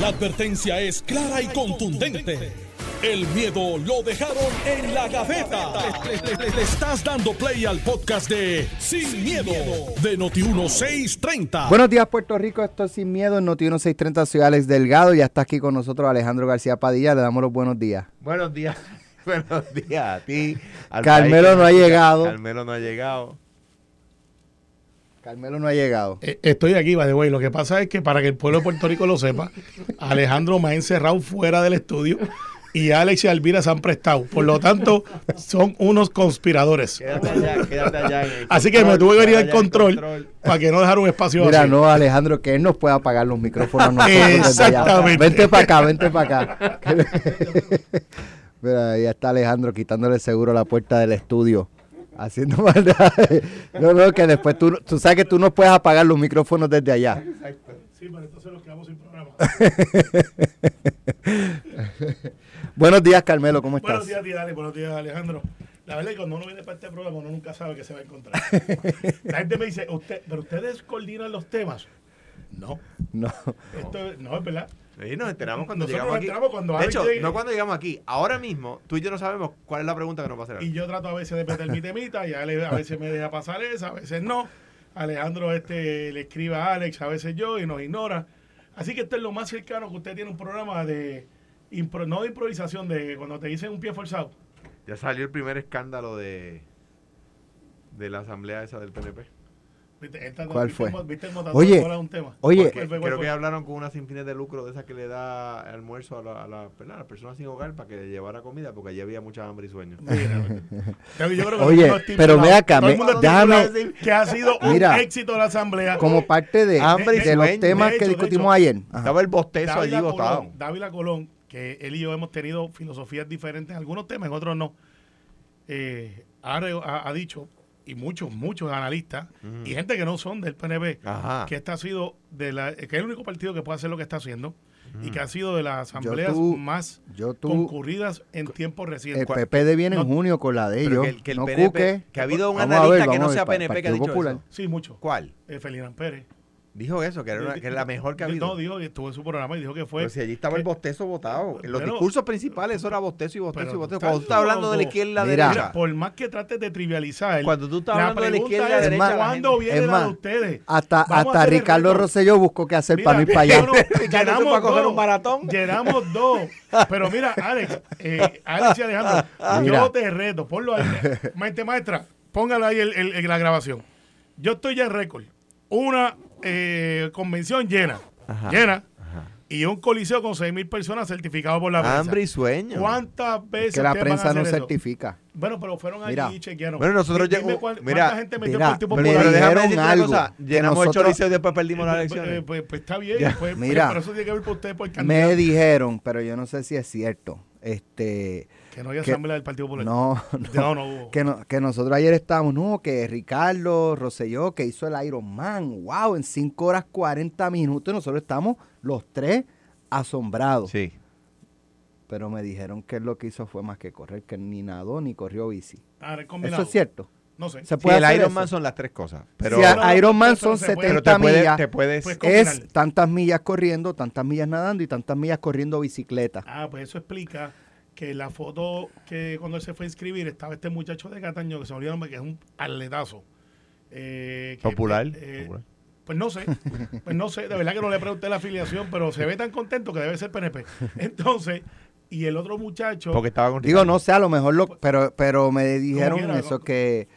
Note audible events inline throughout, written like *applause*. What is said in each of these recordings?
La advertencia es clara y contundente. El miedo lo dejaron en la gaveta. Le, le- le- le estás dando play al podcast de Sin, miedo, de Noti1630. Buenos días, Puerto Rico. Esto es Sin Miedo en Noti 1630. Soy Alex Delgado. Ya está aquí con nosotros Alejandro García Padilla. Le damos los buenos días. Buenos días. *laughs* Buenos días a ti. al Carmelo no ha llegado. Carmelo no ha llegado. Carmelo no ha llegado. Eh, Estoy aquí, by the way. Lo que pasa es que para que el pueblo de Puerto Rico lo sepa, Alejandro me ha encerrado fuera del estudio y Alex y Alvira se han prestado. Por lo tanto, son unos conspiradores. Quédate allá, quédate allá. *laughs* Así que me tuve que venir al control para que no dejar un espacio Mira, no, Alejandro, que él nos pueda apagar los micrófonos. Exactamente. Vente para acá, vente para acá. *laughs* Mira, ahí está Alejandro quitándole seguro la puerta del estudio. Haciendo *laughs* maldades. No, no, que después tú, tú sabes que tú no puedes apagar los micrófonos desde allá. Sí, pero entonces nos quedamos sin programa. *laughs* Buenos días, Carmelo, ¿cómo estás? Buenos días, Dale. Buenos días, Alejandro. La verdad es que cuando uno viene para este programa, uno nunca sabe qué se va a encontrar. *laughs* La gente me dice, usted, ¿pero ustedes coordinan los temas? No. No. Esto es- no, es verdad. Sí, nos enteramos cuando Nosotros llegamos nos aquí. cuando de hecho, llegue. no cuando llegamos aquí. Ahora mismo, tú y yo no sabemos cuál es la pregunta que nos va a hacer. Y yo trato a veces de meter mi temita y a veces me deja pasar esa, a veces no. Alejandro este le escribe a Alex, a veces yo, y nos ignora. Así que esto es lo más cercano que usted tiene un programa de, impro- no de improvisación, de cuando te dicen un pie forzado. Ya salió el primer escándalo de de la asamblea esa del PNP. ¿Cuál ¿viste fue? Oye, oye. ¿Cuál fue? ¿Cuál Creo fue? que hablaron con una sin fines de lucro de esa que le da almuerzo a, la, a, la- ¿verdad? a las personas sin hogar para que le llevara comida porque allí había mucha hambre y sueño. *laughs* Oye, pero ve acá, que ha sido un Mira. éxito de la asamblea. Como parte de, Hambre y de los temas De que hecho, de discutimos hecho, ayer. Ajá. Estaba el bostezo Dávila allí botado. Colón, Dávila Colón, que él y yo hemos tenido filosofías diferentes en algunos temas, en otros no. Eh, ha dicho, y muchos, muchos analistas, y gente que no son del PNP, Ajá. que este ha sido de la, que es el único partido que puede hacer lo que está haciendo, y que ha sido de las asambleas tú- más Yo tú, concurridas en tiempos el recientes. PPD viene en junio con la de ellos. que el, que el no PNP, cuque. que ha habido un analista ver, que no sea PNP que ha dicho Popular. eso. Sí, muchos. ¿Cuál? Eh, Ferdinand Pérez. Dijo eso, que era, una- que era la mejor que ha habido. No, dijo que estuvo en su programa y dijo que fue. Pero si allí estaba el bostezo votado. En los discursos principales eso era bostezo y bostezo pero y bostezo. Cuando tú estás hablando de la izquierda y la Mira. derecha. por más que trates de trivializar, Cuando tú estás la hablando de la izquierda y la es, derecha, la ¿cuándo viene Es la más, de ustedes? Hasta, hasta Ricardo. Rosselló buscó qué hacer Mira, para ir para allá. llenamos *laughs* fue a coger dos, un maratón. Llenamos dos. Pero mira, Alex, eh, Alex y Alejandro, Mira. yo te reto, ponlo ahí. *laughs* Maestra, maestra, póngalo ahí el, el- el- la grabación. Yo estoy ya en récord. Una eh, convención llena. Ajá. Llena. Y un coliseo con 6 mil personas certificado por la prensa. Hambre y sueño. ¿Cuántas veces que la prensa no eso? certifica. Bueno, pero fueron allí Mira. y chequearon. Bueno, nosotros Dime llegamos- mira, ¿Cuánta gente metió mira, el Pero déjame dijeron decirte una algo cosa. Llenamos el choriceo y después perdimos las Eh, elecciones. Pues, pues, pues está bien, Ya. pues, Mira. pero eso tiene que ver por ustedes por Me candidato. dijeron, pero yo no sé si es cierto. Este, Que no haya que- asamblea del Partido Popular. no, *laughs* no, no, no hubo. que, no- que nosotros ayer estábamos, no, que Ricardo Rosselló, que hizo el Iron Man, wow, en 5 horas 40 minutos, nosotros estamos los tres asombrados. Sí. Pero me dijeron que él lo que hizo fue más que correr, que ni nadó ni corrió bici. Ah, el. Eso es cierto. No sé. Se Sí, el Iron eso? Man son las tres cosas. Pero, Si no, a- no, Iron Man son se puede- pero 70 te, puedes, millas. te puedes... Es tantas millas corriendo, tantas millas nadando y tantas millas corriendo bicicleta. Ah, pues eso explica que la foto que cuando él se fue a inscribir estaba este muchacho de Cataño que se me olvidó el nombre, que es un atletazo. Eh, que- Popular. eh, Popular. Pues no sé, pues no sé, de verdad que no le pregunté la afiliación, pero se ve tan contento que debe ser PNP. Entonces, y el otro muchacho, Porque estaba con Digo, no sé, a lo mejor lo, pero, pero me dijeron quiera, eso ¿no? que,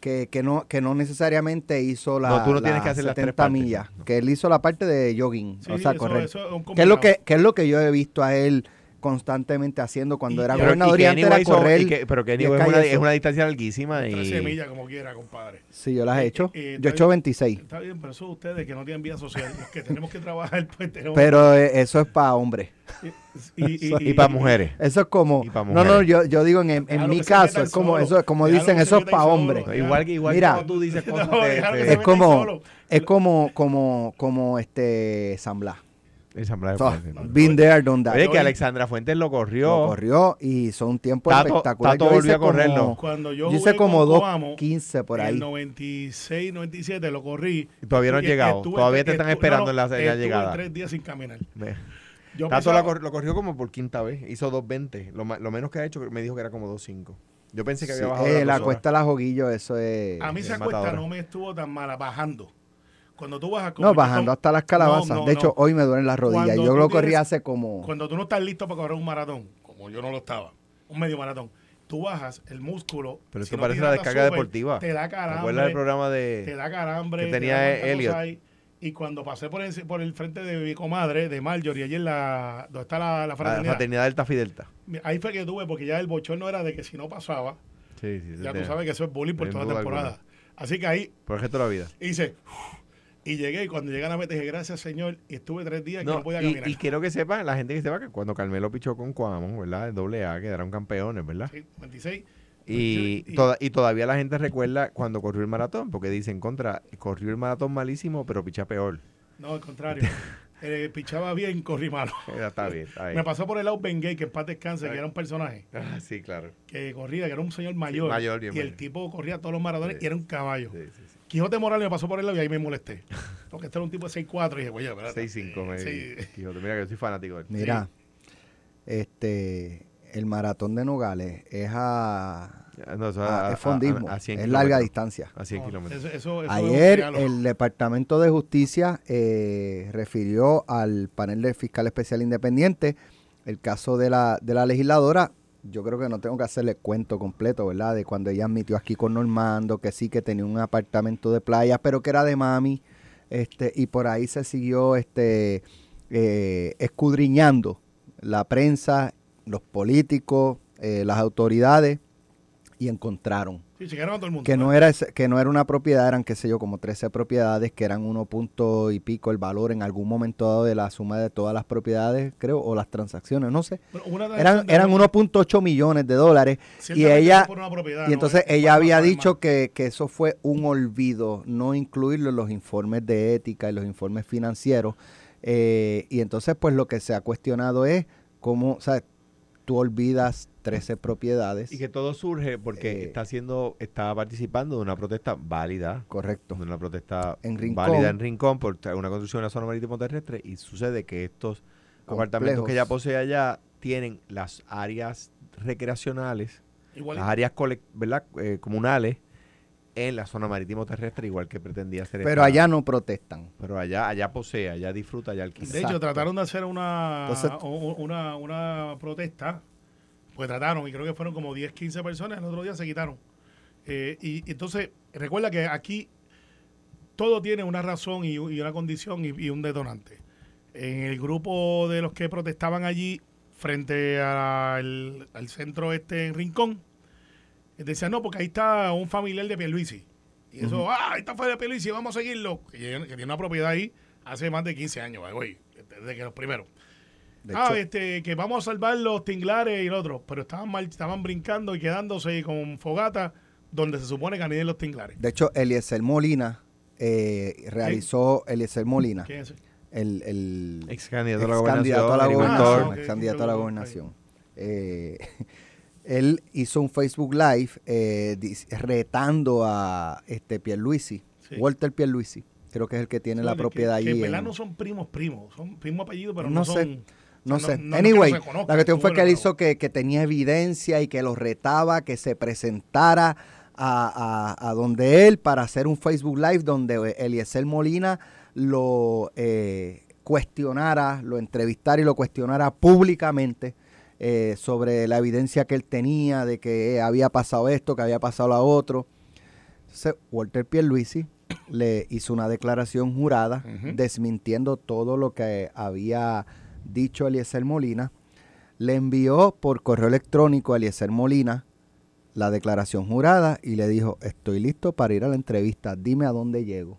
que, que no, que no necesariamente hizo la, No, tú no tienes las que hacer las tres 70 partes, millas, no. que él hizo la parte de jogging, Sí, o sea, eso es que es lo que, que es lo que yo he visto a él constantemente haciendo cuando Y- era gobernador y, antes era son- correr. y que- pero que 10 anyway es, una, es una distancia larguísima 13 y... millas como quiera, compadre. Sí, yo las he Eh, hecho. eh, yo he hecho bien. 26. Está bien, pero eso ustedes que no tienen vida social, los que tenemos que trabajar, pues tenemos Pero eh, eso es para hombres. y, y, Y para mujeres. Eso es como. No, no, yo, yo digo en, en mi caso, es como, solo. eso, es como dicen, eso es para hombres. Igual que igual Mira. cuando tú dices *laughs* cosas No, te- déjalo que te- se Es como, solo. es como, como, como este San Blas. El San Blas de So, Fuentes, been there, done that. Oye, que Alexandra Fuentes lo corrió. Lo corrió y son un tiempo Tato- espectacular. Tato Yo hice volvió a como- correrlo. Cuando yo, Yo hice como con dos Coamo, 15 por En ahí. el 96, 97 lo corrí. Y todavía no has llegado. estuve- Todavía te están estu- esperando no, en la- en la estuve llegada. tres días sin caminar. Ve. Yo Tato pensaba- cor- lo corrió como por quinta vez. Hizo 2.20. Lo, lo menos que ha hecho me dijo que era como 2.5. Yo pensé que había Sí, bajado. eh, la cuesta la joguillo, eso es. A mí es esa cuesta no me estuvo tan mala, bajando. Cuando tú bajas como No, yo bajando hasta las calabazas. No, no, de hecho, no. hoy me duelen las rodillas. Cuando Yo lo corrí tienes- hace como. Cuando tú no estás listo para correr un maratón, como yo no lo estaba, un medio maratón, tú bajas el músculo. Pero si no parece te la hidratas descarga deportiva. Te da ¿Te acuerdas del carambre. programa Te de. da carambre. que te tenía cuántas Elliot? Y cuando pasé por el, por el frente de mi comadre, de Marjorie, allí en la. donde está la, la La fraternidad. fraternidad Delta Fidelta. Ahí fue que tuve, porque ya el bochorno era de que si no pasaba, Sí, sí. ya sí, tú sabes que eso es bullying por toda la temporada. alguna. Así que ahí Por el resto de la vida. hice. Y llegué, y cuando llegué a la meta dije, gracias señor, y estuve tres días que No, no podía caminar. y quiero que sepan, la gente que sepa que cuando Carmelo pichó con Cuamo, ¿verdad? En doble A, quedaron campeones, ¿verdad? Sí, 26. Y, Y- toda- y todavía la gente recuerda cuando corrió el maratón, porque dicen contra, corrió el maratón malísimo, pero picha peor. No, al contrario. *laughs* Eh, pichaba bien, corrí malo. Está bien, está *laughs* bien. Me pasó por el lado Ben Gay, que en paz descanse, que era un personaje *laughs* Ah, sí, claro. que corría, que era un señor mayor. mayor, bien y el tipo corría todos los maratones Sí. y era un caballo. Sí, sí, sí. Quijote Morales me pasó por el lado y ahí me molesté. Porque este era un tipo de 6'4 y dije, oye, espérate. 6-5, me Sí. Quijote. Mira que yo soy fanático de él. Mira, este. El maratón de Nogales es a. No, eso a- a- es fondismo. a- a 100 es larga distancia. A 100 No, kilómetros. Eso, eso, eso es un Ayer el Departamento de Justicia eh, refirió al panel de fiscal especial independiente el caso de la, de la legisladora. Yo creo que no tengo que hacerle cuento completo, ¿verdad? De cuando ella admitió aquí con Normando que sí que tenía un apartamento de playa, pero que era de mami. Este, y por ahí se siguió este, eh, escudriñando la prensa, los políticos, eh, las autoridades, y encontraron Sí, chequearon a todo el mundo. que no era que no era una propiedad, eran qué sé yo, como 13 propiedades, que eran uno punto y pico el valor en algún momento dado de la suma de todas las propiedades, creo, o las transacciones, no sé. Eran, eran 1.8 millones de dólares y ella fue por una propiedad, y entonces Es- es ella había dicho que, que eso fue un olvido, no incluirlo en los informes de ética y los informes financieros. Eh, y entonces, pues lo que se ha cuestionado es cómo, o sea, tú olvidas 13 propiedades. Y que todo surge porque Eh, está haciendo, está participando de una protesta válida, Correcto. de una protesta En Rincón. válida en Rincón por una construcción en la zona marítimo terrestre y sucede que estos apartamentos que ella Complejos. posee allá tienen las áreas recreacionales, las áreas ¿verdad? Eh, comunales en la zona marítimo terrestre igual que pretendía hacer Pero esta- allá no protestan. pero allá allá posee, allá disfruta, allá alquila. De hecho, trataron de hacer una, Entonces- una, una protesta, pues trataron, y creo que fueron como 10, 15 personas, el otro día se quitaron. Eh, y, entonces, recuerda que aquí todo tiene una razón y, y una condición y, y un detonante. En el grupo de los que protestaban allí, frente al, al centro este en Rincón, decían, no, porque ahí está un familiar de Pierluisi. Y eso, ah, ahí está de Pierluisi, vamos a seguirlo. Que, tiene- que tiene una propiedad ahí hace más de 15 años, güey, desde que los primeros. De ah, hecho, este, que vamos a salvar los tinglares y el otro. Pero estaban mal, estaban brincando y quedándose con fogata donde se supone que aniden los tinglares. de hecho, Eliezer Molina eh, realizó, Eliezer Molina, ¿Quién es ese? el, el Ex candidato a la ex candidato a la gobernación, gobernación, ex candidato a la Ah, gobernación. Eh, él hizo un Facebook Live eh, retando a este Pierluisi, Sí. Walter Pierluisi, creo que es el que tiene la propiedad que, allí. Que en no son primos primos, son primos apellidos, pero No no, sé, son... No o sea, sé. no- anyway, no la cuestión fue que él hizo que, que tenía evidencia y que lo retaba, que se presentara a, a- a donde él para hacer un Facebook Live donde Eliezer Molina lo eh, cuestionara, lo entrevistara y lo cuestionara públicamente eh, sobre la evidencia que él tenía de que eh, había pasado esto, que había pasado lo otro. Entonces, Walter Pierluisi *coughs* le hizo una declaración jurada desmintiendo todo lo que había dicho Eliezer Molina. Le envió por correo electrónico a Eliezer Molina la declaración jurada y le dijo, estoy listo para ir a la entrevista, dime a dónde llego.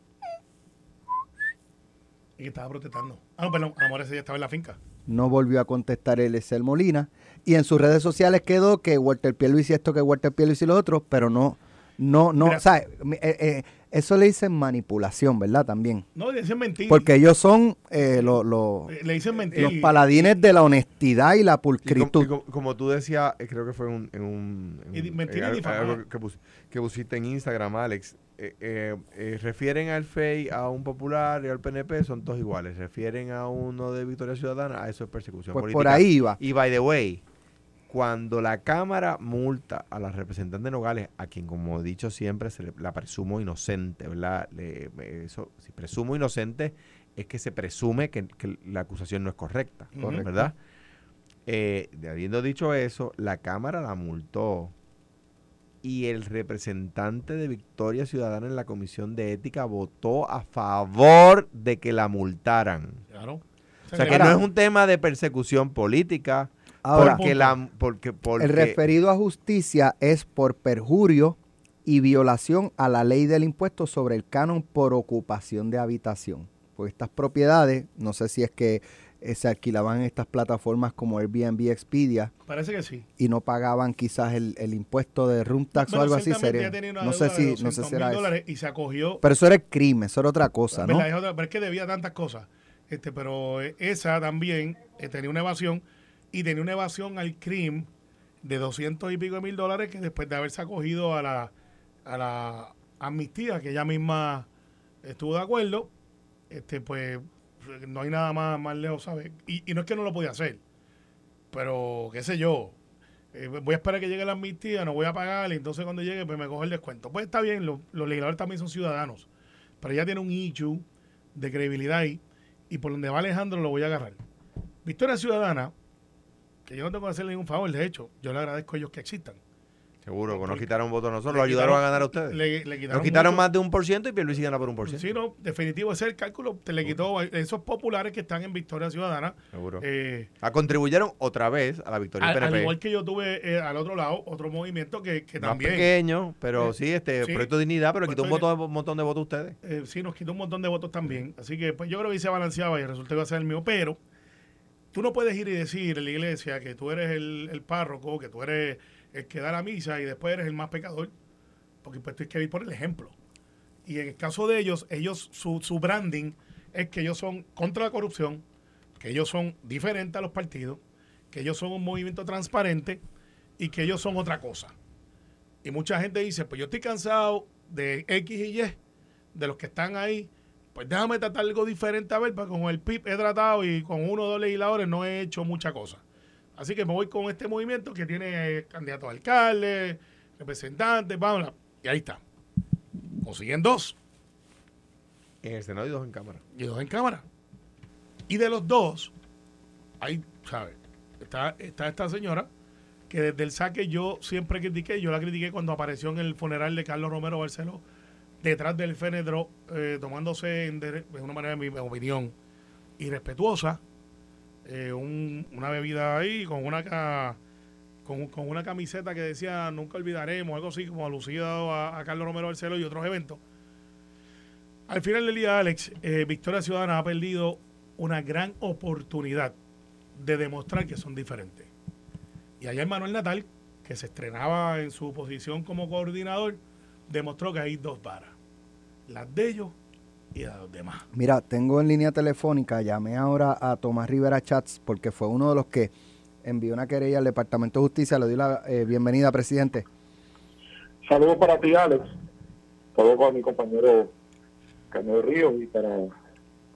Y que estaba protestando. Ah, no, perdón, a lo mejor ese ya estaba en la finca. No volvió a contestar Eliezer Molina y en sus redes sociales quedó que Walter Pierluisi esto, que Walter Pierluisi lo otro, pero no, no, no, Mira. o sea, eh, eh, Eso le dicen manipulación, ¿verdad? También. No, le dicen mentira. Porque ellos son eh, lo- lo- Eh, le dicen mentira. los paladines de la honestidad y la Y pulcritud. y com- como tú decías, creo que fue en un, en un, en Y un- mentira en y algo- difamar. algo que, pus- que pusiste en Instagram, Alex. Eh, eh, eh, refieren al FEI a un popular y al PNP, son todos iguales. Refieren a uno de Victoria Ciudadana, a eso es persecución Pues política. por ahí iba. Y by the way, cuando la Cámara multa a la representante Nogales, a quien como he dicho siempre se le- la presumo inocente, ¿verdad? Le- eso, si presumo inocente es que se presume que, que la acusación no es correcta. ¿verdad? Eh, habiendo dicho eso, la Cámara la multó y el representante de Victoria Ciudadana en la Comisión de Ética votó a favor de que la multaran. Claro. O sea que no es un tema de persecución política, Ahora, porque la porque, porque el referido a justicia es por perjurio y violación a la ley del impuesto sobre el canon por ocupación de habitación. Pues estas propiedades, no sé si es que eh, se alquilaban en estas plataformas como Airbnb, Expedia Parece que sí. y no pagaban quizás el, el impuesto de room tax o algo así. Sería, no sé si, no sé 200 si era eso. y se acogió. Pero eso era el crimen, eso era otra cosa, ¿no? Es otra- pero es que debía tantas cosas. Este, pero eh, esa también eh, tenía una evasión y tenía una evasión al crimen de 200 y pico de mil dólares que después de haberse acogido a la, a la amnistía que ella misma estuvo de acuerdo, este, pues no hay nada más, más lejos, ¿sabes? Y, no es que no lo podía hacer, pero qué sé yo, eh, voy a esperar que llegue la amnistía, no voy a pagar, y entonces cuando llegue, pues me cojo el descuento. Pues está bien, lo- los legisladores también son ciudadanos, pero ella tiene un issue de credibilidad ahí, y por donde va Alejandro lo voy a agarrar. Victoria Ciudadana, que yo no tengo que hacerle ningún favor, de hecho, yo le agradezco a ellos que existan. Seguro que nos quitaron votos a nosotros, lo ayudaron quitaron- a ganar a ustedes. Le, le quitaron nos quitaron más de un por ciento y Pierluisi gana por un por ciento. Sí, no, definitivo, ese es el cálculo, te le quitó a esos populares que están en Victoria Ciudadana. Seguro. eh, Ah, contribuyeron otra vez a la victoria al, PNP. igual que yo tuve eh, al otro lado otro movimiento que, que más también pequeño, pero Eh, sí, este sí. proyecto de dignidad, pero quitó un, voto, un montón de votos a ustedes. sí nos quitó un montón de votos también. Así que pues yo creo que se balanceaba y resultó que iba a ser el mío. Pero tú no puedes ir y decir en la iglesia que tú eres el, el párroco, que tú eres el que da la misa y después eres el más pecador. Porque pues hay que ir por el ejemplo. Y en el caso de ellos, ellos su, su branding es que ellos son contra la corrupción, que ellos son diferentes a los partidos, que ellos son un movimiento transparente y que ellos son otra cosa. Y mucha gente dice, pues yo estoy cansado de X y Y, de los que están ahí, pues déjame tratar algo diferente a ver, porque con el PIB he tratado y con uno o dos legisladores no he hecho mucha cosa. Así que me voy con este movimiento que tiene eh, candidatos a alcalde, representantes, vamos, y ahí está. Consiguen dos En el Senado y dos en Cámara. y dos en cámara. Y de los dos, hay, ¿sabes? Está, está esta señora que desde el saque yo siempre critiqué, yo la critiqué cuando apareció en el funeral de Carlos Romero Barceló, detrás del fénedro, eh, tomándose en de, de una manera, en mi opinión, irrespetuosa, eh, un- una bebida ahí con una con, con una camiseta que decía nunca olvidaremos, algo así como alucido a, a Carlos Romero Barceló y otros eventos. Al final del día, Alex, eh, Victoria Ciudadana ha perdido una gran oportunidad de demostrar que son diferentes. Y ayer Manuel Natal, que se estrenaba en su posición como coordinador, demostró que hay dos varas. Las de ellos y de los demás. Mira, tengo en línea telefónica, llamé ahora a Tomás Rivera Chats porque fue uno de los que envió una querella al Departamento de Justicia. Le doy la eh, bienvenida, presidente. Saludos para ti, Alex. Saludos para mi compañero Carmelo Ríos y para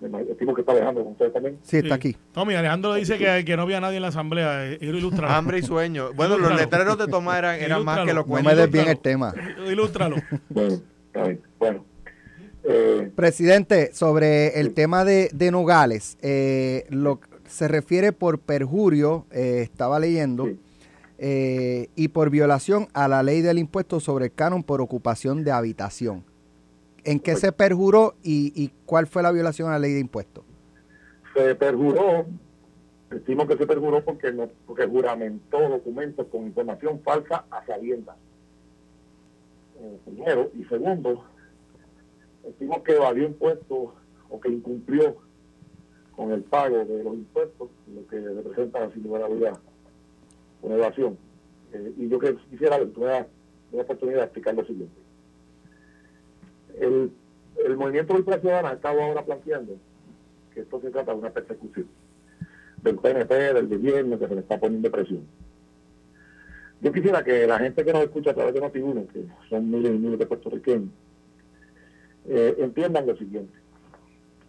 el tipo que está dejando con ustedes también. Sí, está Sí. aquí. Tommy, Alejandro dice que, que no había nadie en la asamblea. eh, Ilústralo. Hambre y sueño. Bueno, los letreros de Tomás eran, eran más que los No me desvíen el tema. Ilústralo. Bueno, está bien. Bueno, eh, Presidente, sobre el tema de, de Nogales, eh, lo se refiere por perjurio, eh, estaba leyendo, Sí. eh, y por violación a la ley del impuesto sobre el canon por ocupación de habitación. ¿En qué se perjuró y, y cuál fue la violación a la ley de impuestos? se perjuró, estimo que se perjuró porque, no, porque juramentó documentos con información falsa a sabiendas. Primero. Y segundo, estimo que evadió impuestos o que incumplió con el pago de los impuestos, lo que representa sin lugar a duda una evasión. Eh, y yo que quisiera tuviera una oportunidad de explicar lo siguiente. el, el movimiento Ultra Ciudadana ha estado ahora planteando que esto se trata de una persecución del PNP, del gobierno, que se le está poniendo presión. Yo quisiera que la gente que nos escucha a través de Notiuno, que son miles y miles de puertorriqueños, eh, entiendan lo siguiente.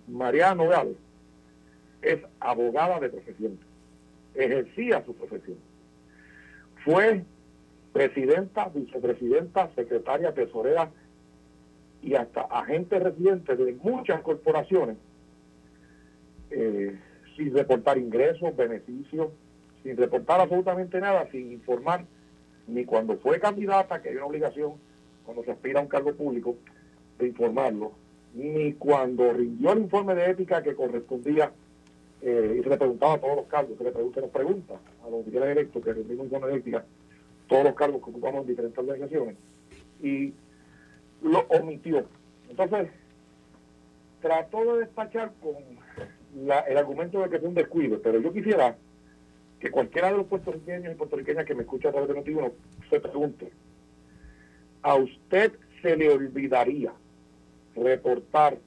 Mariano Gales es abogada de profesión, ejercía su profesión. Fue presidenta, vicepresidenta, secretaria, tesorera y hasta agente residente de muchas corporaciones eh, sin reportar ingresos, beneficios, sin reportar absolutamente nada, sin informar ni cuando fue candidata, que hay una obligación cuando se aspira a un cargo público de informarlo, ni cuando rindió el informe de ética que correspondía eh, y se le preguntaba a todos los cargos, se le pregunta, nos pregunta a los oficiales electos que rindimos informe de ética, todos los cargos que ocupamos en diferentes organizaciones, y lo omitió. Entonces, trató de despachar con el argumento de que es un descuido, pero yo quisiera que cualquiera de los puertorriqueños y puertorriqueñas que me escucha a través de Notiuno se pregunte, ¿a usted se le olvidaría reportar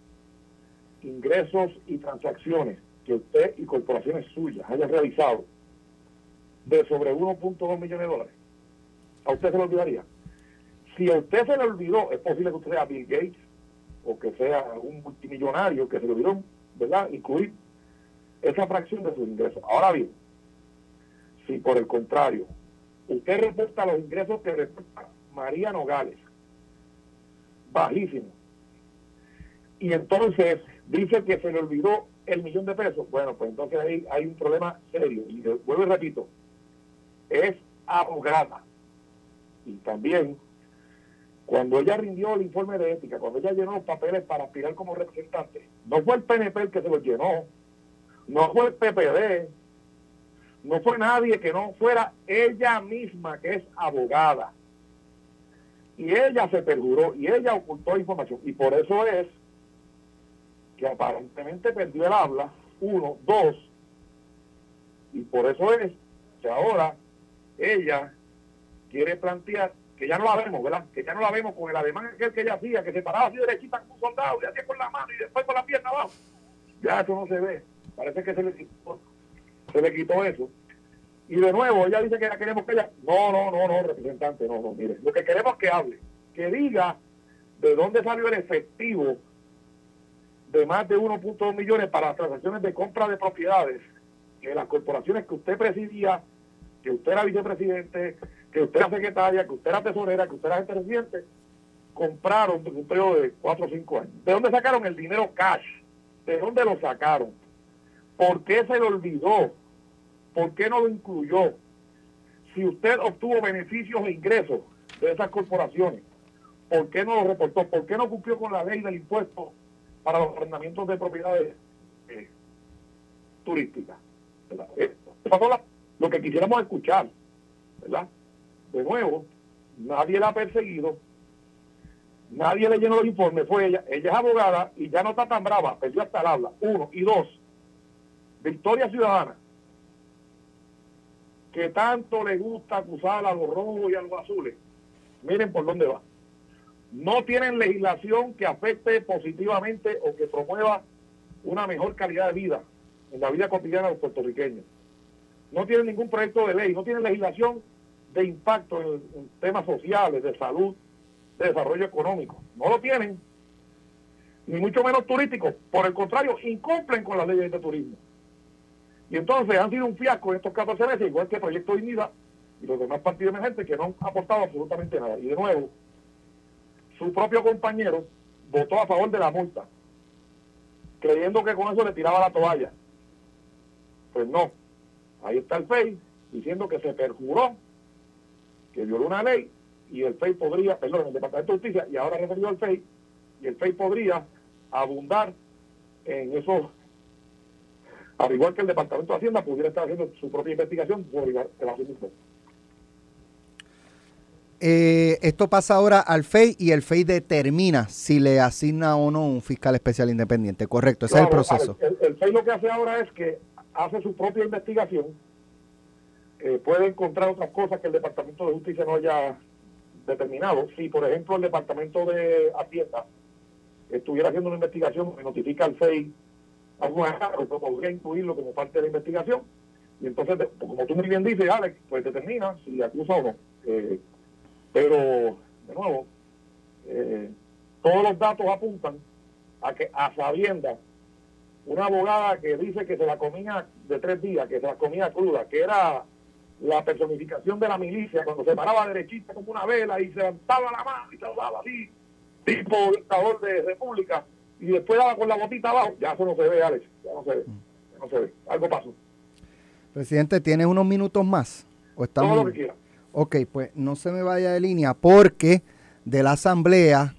ingresos y transacciones que usted y corporaciones suyas hayan realizado de sobre 1.2 millones de dólares? ¿A usted se le olvidaría? Si a usted se le olvidó, es posible que usted sea Bill Gates o que sea un multimillonario que se le olvidó, ¿verdad? Incluir esa fracción de sus ingresos. Ahora bien, si por el contrario, usted reporta los ingresos que reporta María Nogales, bajísimo, y entonces dice que se le olvidó el millón de pesos, bueno, pues entonces ahí hay un problema serio. Y vuelvo y repito, es abogada. Y también cuando ella rindió el informe de ética, cuando ella llenó los papeles para aspirar como representante, no fue el PNP el que se los llenó, no fue el PPD, no fue nadie que no fuera ella misma, que es abogada. Y ella se perjuró y ella ocultó información. Y por eso es que aparentemente perdió el habla, uno, dos, y por eso es que ahora ella quiere plantear que ya no la vemos, ¿verdad? Que ya no la vemos con el ademán aquel que ella hacía, que se paraba así derechita como un soldado y hacía con la mano y después con la pierna abajo. Ya eso no se ve. Parece que se le quitó, se le quitó eso. Y de nuevo, ella dice que ya queremos que ella... No, no, no, no, representante, no, no, mire. Lo que queremos es que hable, que diga de dónde salió el efectivo de más de 1.2 millones para las transacciones de compra de propiedades que las corporaciones que usted presidía, que usted era vicepresidente, que usted era secretaria, que usted era tesorera, que usted era gente residente, compraron en un periodo de 4 o 5 años. ¿De dónde sacaron el dinero cash? ¿De dónde lo sacaron? ¿Por qué se lo olvidó? ¿Por qué no lo incluyó? Si usted obtuvo beneficios e ingresos de esas corporaciones, ¿por qué no lo reportó? ¿Por qué no cumplió con la ley del impuesto para los arrendamientos de propiedades eh, turísticas? Eh, lo que quisiéramos escuchar, ¿verdad? De nuevo, nadie la ha perseguido, nadie le llenó el informe, fue ella. Ella es abogada y ya no está tan brava, perdió hasta el habla. Uno. Y dos, Victoria Ciudadana, que tanto le gusta acusar a los rojos y a los azules, miren por dónde va. No tienen legislación que afecte positivamente o que promueva una mejor calidad de vida en la vida cotidiana de los puertorriqueños. No tienen ningún proyecto de ley, no tienen legislación de impacto en, temas sociales, de salud, de desarrollo económico. No lo tienen, ni mucho menos turístico. Por el contrario, incumplen con las leyes de turismo. Y entonces han sido un fiasco en estos 14 meses, igual que Proyecto Dignidad y los demás partidos emergentes que no han aportado absolutamente nada. Y de nuevo, su propio compañero votó a favor de la multa, creyendo que con eso le tiraba la toalla. Pues no. Ahí está el FEI diciendo que se perjuró que violó una ley y el FEI podría, perdón, el Departamento de Justicia, y ahora referido al FEI, y el FEI podría abundar en esos, al igual que el Departamento de Hacienda pudiera estar haciendo su propia investigación sobre evasión de eh, esto pasa ahora al FEI y el FEI determina si le asigna o no un fiscal especial independiente. Correcto, ese es el proceso. El, el, FEI lo que hace ahora es que hace su propia investigación eh, puede encontrar otras cosas que el Departamento de Justicia no haya determinado. Si, por ejemplo, el Departamento de Hacienda estuviera haciendo una investigación, me notifica al FEI a un pues podría incluirlo como parte de la investigación. Y entonces, pues, como tú muy bien dices, Alex, pues determina si acusa o no. Eh, pero, de nuevo, eh, todos los datos apuntan a que a sabiendas una abogada que dice que se la comía de tres días, que se la comía cruda, que era la personificación de la milicia, cuando se paraba derechista como una vela y se levantaba la mano y saludaba así, tipo dictador de república, y después daba con la botita abajo, ya eso no se ve, Alex, ya no se ve, no se ve, algo pasó. Presidente, ¿tiene unos minutos más? ¿O estamos... Todo lo que quiera. Ok, pues no se me vaya de línea porque de la asamblea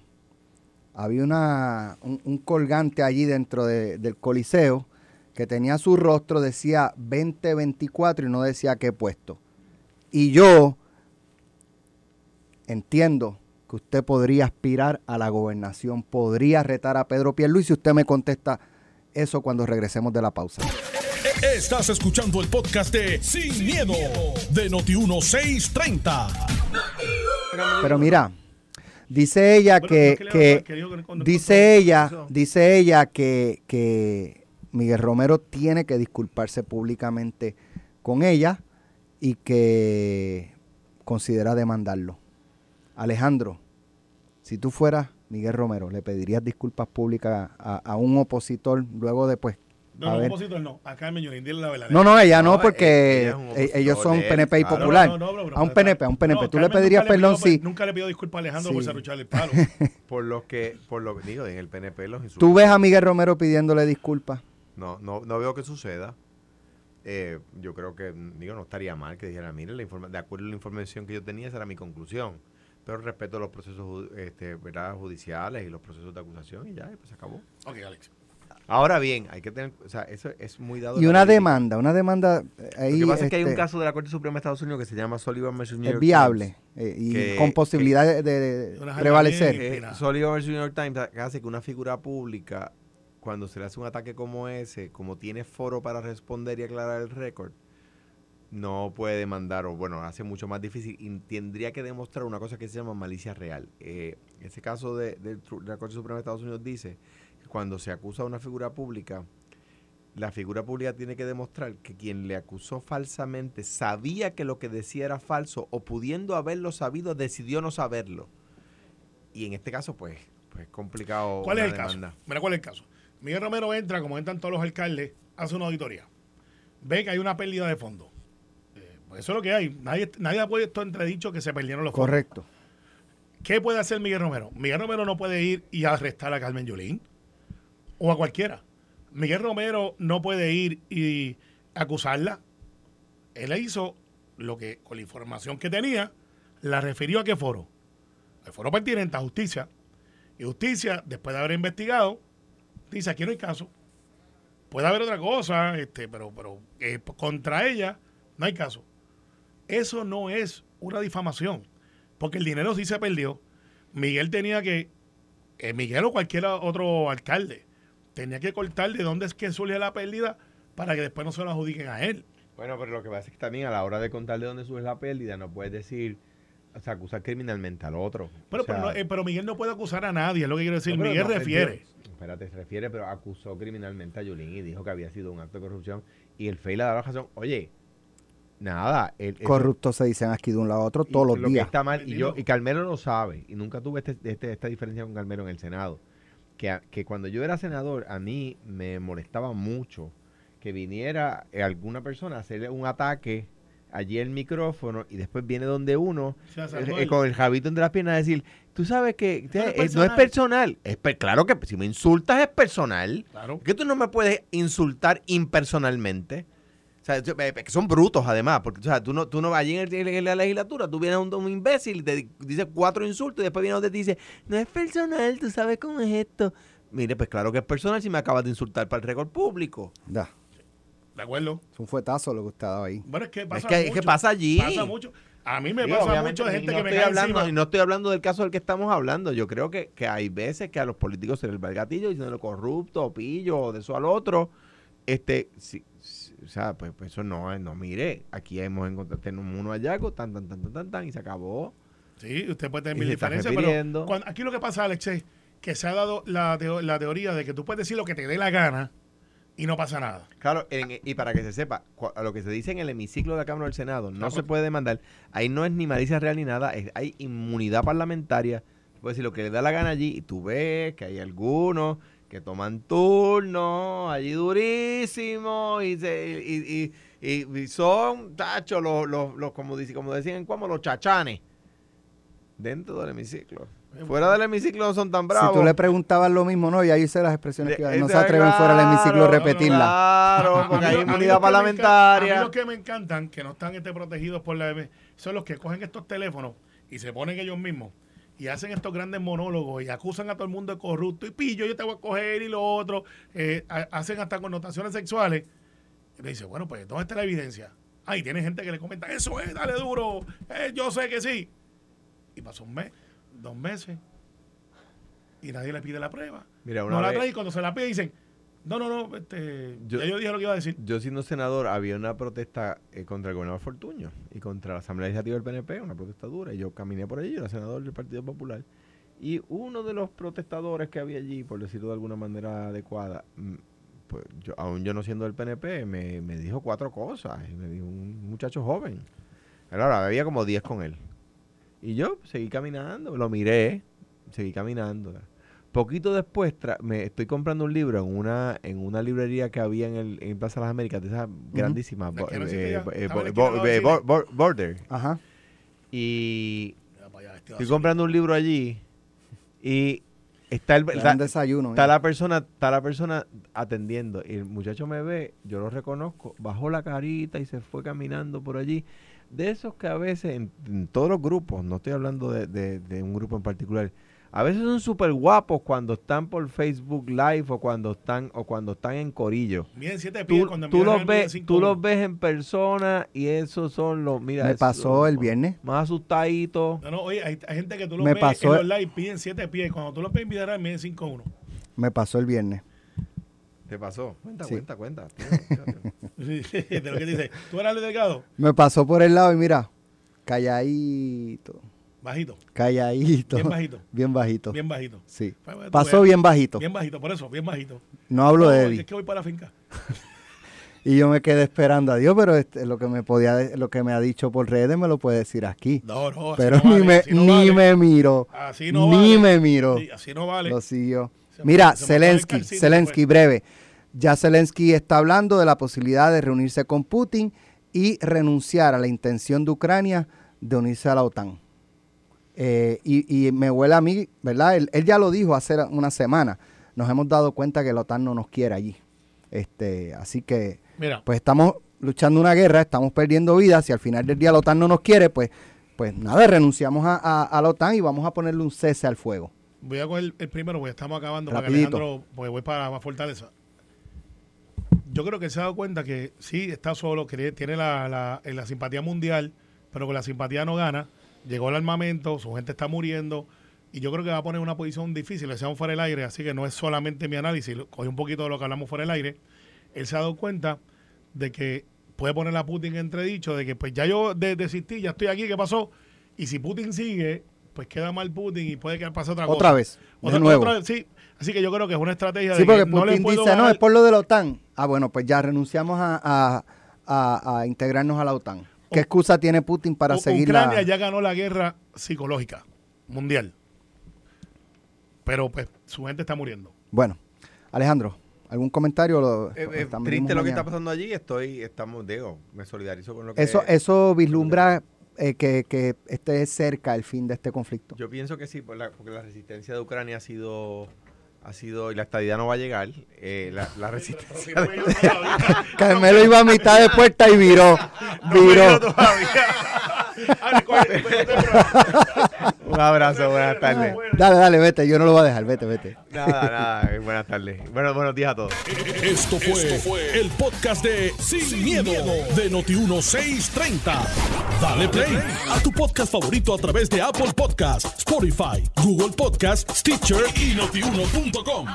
había una, un, colgante allí dentro del coliseo que tenía su rostro, decía 2024 y no decía qué puesto. Y yo entiendo que usted podría aspirar a la gobernación, podría retar a Pedro Pierluisi si usted me contesta eso cuando regresemos de la pausa. Estás escuchando el podcast de Sin, miedo, de Noti1630. Pero mira, dice ella que, que, dice ella, dice ella que, que Miguel Romero tiene que disculparse públicamente con ella y que considera demandarlo. Alejandro, si tú fueras Miguel Romero, ¿le pedirías disculpas públicas a, un opositor luego de pues no, no, opositor no. Acá en dile la verdad. No, no, ella no, porque ellos son PNP y popular. a un PNP, a un PNP. ¿Tú le pedirías perdón si...? Nunca le pido disculpas a Alejandro por serrucharle el palo. *laughs* por lo que, por lo que digo, en el PNP los insultos. ¿Tú ves a Miguel Romero pidiéndole disculpas? No, no, no veo que suceda. Eh, yo creo que, digo, no estaría mal que dijera, mire, la de acuerdo a la información que yo tenía, esa era mi conclusión. Pero respeto los procesos este, ¿verdad? judiciales y los procesos de acusación y ya, pues se acabó. Ok, Alex. Ahora bien, hay que tener, o sea, eso es muy dado. Y una demanda, una demanda ahí. Lo que pasa es que hay un este, caso de la Corte Suprema de Estados Unidos que se llama Sullivan vs. New York Es viable eh, y con posibilidad de, prevalecer. Eh, Sullivan vs. New York Times hace que una figura pública, cuando se le hace un ataque como ese, como tiene foro para responder y aclarar el récord, no puede demandar, o bueno, hace mucho más difícil y tendría que demostrar una cosa que se llama malicia real. Eh, ese caso de, de la Corte Suprema de Estados Unidos dice cuando se acusa a una figura pública, la figura pública tiene que demostrar que quien le acusó falsamente sabía que lo que decía era falso o pudiendo haberlo sabido decidió no saberlo. Y en este caso, pues, pues es complicado. ¿Cuál es el caso? Mira, ¿cuál es el caso? Miguel Romero entra, como entran todos los alcaldes, hace una auditoría. Ve que hay una pérdida de fondos. Eh, pues eso es lo que hay. Nadie, nadie ha puesto entredicho que se perdieron los fondos. Correcto. ¿Qué puede hacer Miguel Romero? Miguel Romero no puede ir y arrestar a Carmen Yolín o a cualquiera. Miguel Romero no puede ir y acusarla. Él hizo lo que, con la información que tenía, la refirió a qué foro. El foro pertinente a justicia. Y justicia, después de haber investigado, dice, aquí no hay caso. Puede haber otra cosa, este, pero, pero eh, contra ella no hay caso. Eso no es una difamación, porque el dinero sí se perdió. Miguel tenía que, eh, Miguel o cualquier otro alcalde, tenía que cortar de dónde es que surge la pérdida para que después no se lo adjudiquen a él. Bueno, pero lo que pasa es que también a la hora de contar de dónde surge la pérdida, no puedes decir, o sea, acusar criminalmente al otro. Pero, eh, pero, Miguel no puede acusar a nadie, es lo que quiero decir. Miguel refiere. espérate, se refiere, pero acusó criminalmente a Yulín y dijo que había sido un acto de corrupción. Y el FEI le da la razón. Oye, nada. El, Corruptos se dicen aquí de un lado a otro todos los lo días. Que está mal, y, yo, y Carmelo lo sabe, y nunca tuve este, este, esta diferencia con Carmelo en el Senado que, cuando yo era senador, a mí me molestaba mucho que viniera alguna persona a hacerle un ataque allí el micrófono y después viene donde uno eh, eh, con el jabito entre las piernas a decir, tú sabes que eh, no es personal. Es claro que si me insultas es personal. Claro. Que tú no me puedes insultar impersonalmente. O sea, que son brutos además, porque o sea, tú no, tú no vas allí en, la legislatura, tú vienes a un, imbécil y te dice cuatro insultos y después viene donde te dice, no es personal, tú sabes cómo es esto. Mire, pues claro que es personal si me acabas de insultar para el récord público. Da. ¿De acuerdo? Es un fuetazo lo que usted ha dado ahí. Bueno, es que pasa es que, pasa allí. Pasa mucho. A mí me pasa mucho de gente que me cae hablando, Y no estoy hablando del caso del que estamos hablando. Yo creo que, que hay veces que a los políticos se les va el gatillo diciendo corrupto, pillo, o de eso al otro. Este, si, o sea, pues, pues, eso no, no, mire, aquí hemos encontrado, tenemos uno hallazgo, tan, tan, tan, tan, tan, tan, y se acabó. Sí, usted puede tener mil diferencias, pero aquí lo que pasa, Alex, es que se ha dado la, teo- la teoría de que tú puedes decir lo que te dé la gana y no pasa nada. Claro, en- y para que se sepa, a lo que se dice en el hemiciclo de la Cámara del Senado, no se puede demandar. Ahí no es ni malicia real ni nada, es- hay inmunidad parlamentaria. Puedes decir lo que le da la gana allí y tú ves que hay algunos que toman turno allí durísimo y, se, y, y- y- y son, tacho, los, los, los- como, dice, como decían, como los chachanes dentro del hemiciclo. Fuera del hemiciclo no son tan bravos. Si tú le preguntabas lo mismo, no, ya hice las expresiones que iba- De- no se atreven fuera del hemiciclo a repetirla. Claro, porque A hay a inmunidad A parlamentaria. mí los que me encantan, que no están este, protegidos por la M, son los que cogen estos teléfonos y se ponen ellos mismos y hacen estos grandes monólogos y acusan a todo el mundo de corrupto y pillo, yo te voy a coger y lo otro. eh, ha- hacen hasta connotaciones sexuales. Y le dice, bueno, pues, ¿dónde está la evidencia? Ahí tiene gente que le comenta, eso es, dale duro, eh, yo sé que sí. Y pasó un mes, dos meses, y nadie le pide la prueba. Mira, una no la vez- trae y cuando se la pide dicen, no, no, no, este, Yo- ya yo dije lo que iba a decir. Yo siendo senador había una protesta eh, contra el gobernador Fortuño y contra la Asamblea Legislativa del PNP, una protesta dura. Y yo caminé por allí, yo era senador del Partido Popular. Y uno de los protestadores que había allí, por decirlo de alguna manera adecuada, mm, pues yo, aún yo no siendo del PNP, me, me dijo cuatro cosas. Y me dijo un muchacho joven. Ahora, había como 10 con él. Y yo seguí caminando, lo miré, seguí caminando. Poquito después tra- me estoy comprando un libro en una en una librería que había en el en Plaza de las Américas, de esas grandísimas, que no existe eh, eh, eh, bo- cine. bo- Border. Ajá. Y este estoy comprando un libro allí y está el está, desayuno. la persona está la persona atendiendo y el muchacho me ve, yo lo reconozco, bajó la carita y se fue caminando por allí. De esos que a veces en, en todos los grupos, no estoy hablando de, de- de un grupo en particular, a veces son súper guapos cuando están por Facebook Live o cuando están o cuando están en corillo. Miden siete pies Tú, cuando tú los ves, cinco tú los uno. ves en persona y esos son los, mira, Me esos pasó el viernes. Más asustaditos. No, no, oye, hay, hay gente que tú los Me ves pasó- en los live piden siete pies. Cuando tú los ves en vida real miden 5'1". Me pasó el viernes. ¿Te pasó? Cuenta, Sí. cuenta, cuenta. *laughs* tío, tío. de lo que dice, tú eras el delgado, Me pasó por el lado y mira, calladito, bajito, calladito. bien bajito, Bien bajito. bien bajito. Sí. Pues, Pasó bien bajito. Bien bajito, por eso, bien bajito. No hablo No, de Es Eddie. que voy para la finca. *laughs* Y yo me quedé esperando a Dios, pero este, lo que me podía, lo que me ha dicho por redes me lo puede decir aquí. No, no, así pero no ni vale, me, así no ni vale. me miro. Así no ni vale. me miro. Sí, así no vale. Lo siguió. Mira, se Zelensky, Zelensky, pues. breve. Ya Zelensky está hablando de la posibilidad de reunirse con Putin y renunciar a la intención de Ucrania de unirse a la OTAN. Eh, y, y me huele a mí, ¿verdad? Él, él ya lo dijo hace una semana. Nos hemos dado cuenta que la OTAN no nos quiere allí. Este, así que, Mira, pues estamos luchando una guerra, estamos perdiendo vidas. Si al final del día la OTAN no nos quiere, pues, pues nada, renunciamos a, a- a la OTAN y vamos a ponerle un cese al fuego. voy a coger el primero porque estamos acabando para Rapidito. Alejandro, pues voy para fortaleza. Yo creo que él se ha dado cuenta que sí, está solo, que tiene la, la, la simpatía mundial, pero con la simpatía no gana. Llegó el armamento, su gente está muriendo, y yo creo que va a poner una posición difícil, le decíamos fuera del aire, así que no es solamente mi análisis, cogí un poquito de lo que hablamos fuera del aire. Él se ha dado cuenta de que puede poner a Putin entredicho, de que pues ya yo de- desistí, ya estoy aquí, ¿qué pasó? Y si Putin sigue, pues queda mal Putin y puede que pase otra, cosa. Otra vez, de Otra- nuevo. otra vez, sí. Así que yo creo que es una estrategia Sí, de porque que no le Putin puedo dice, no, ganar". es por lo de la OTAN. Ah, bueno, pues ya renunciamos a, a- a- a integrarnos a la OTAN. ¿Qué excusa tiene Putin para seguir Ucrania la... ya ganó la guerra psicológica mundial. Pero pues su gente está muriendo. Bueno, Alejandro, ¿algún comentario? Lo- Eh, eh, triste lo que mañana. está pasando allí. Estoy, estamos, digo, me solidarizo con lo que. Eso, eso vislumbra eh, que, que esté cerca el fin de este conflicto. Yo pienso que sí, por la- porque la resistencia de Ucrania ha sido, ha sido y la estadía no va a llegar. eh, la, la *laughs* resistencia. de- Carmelo iba a mitad de puerta y viró. Viró. Un abrazo, buenas tardes. Dale, dale, vete. Yo no lo voy a dejar. Vete, vete. Nada, nada, buenas tardes. Bueno, buenos días a todos. Esto fue, el podcast de Sin, miedo, de Noti1630. Dale play a tu podcast favorito a través de Apple Podcasts, Spotify, Google Podcasts, Stitcher y notiuno.com.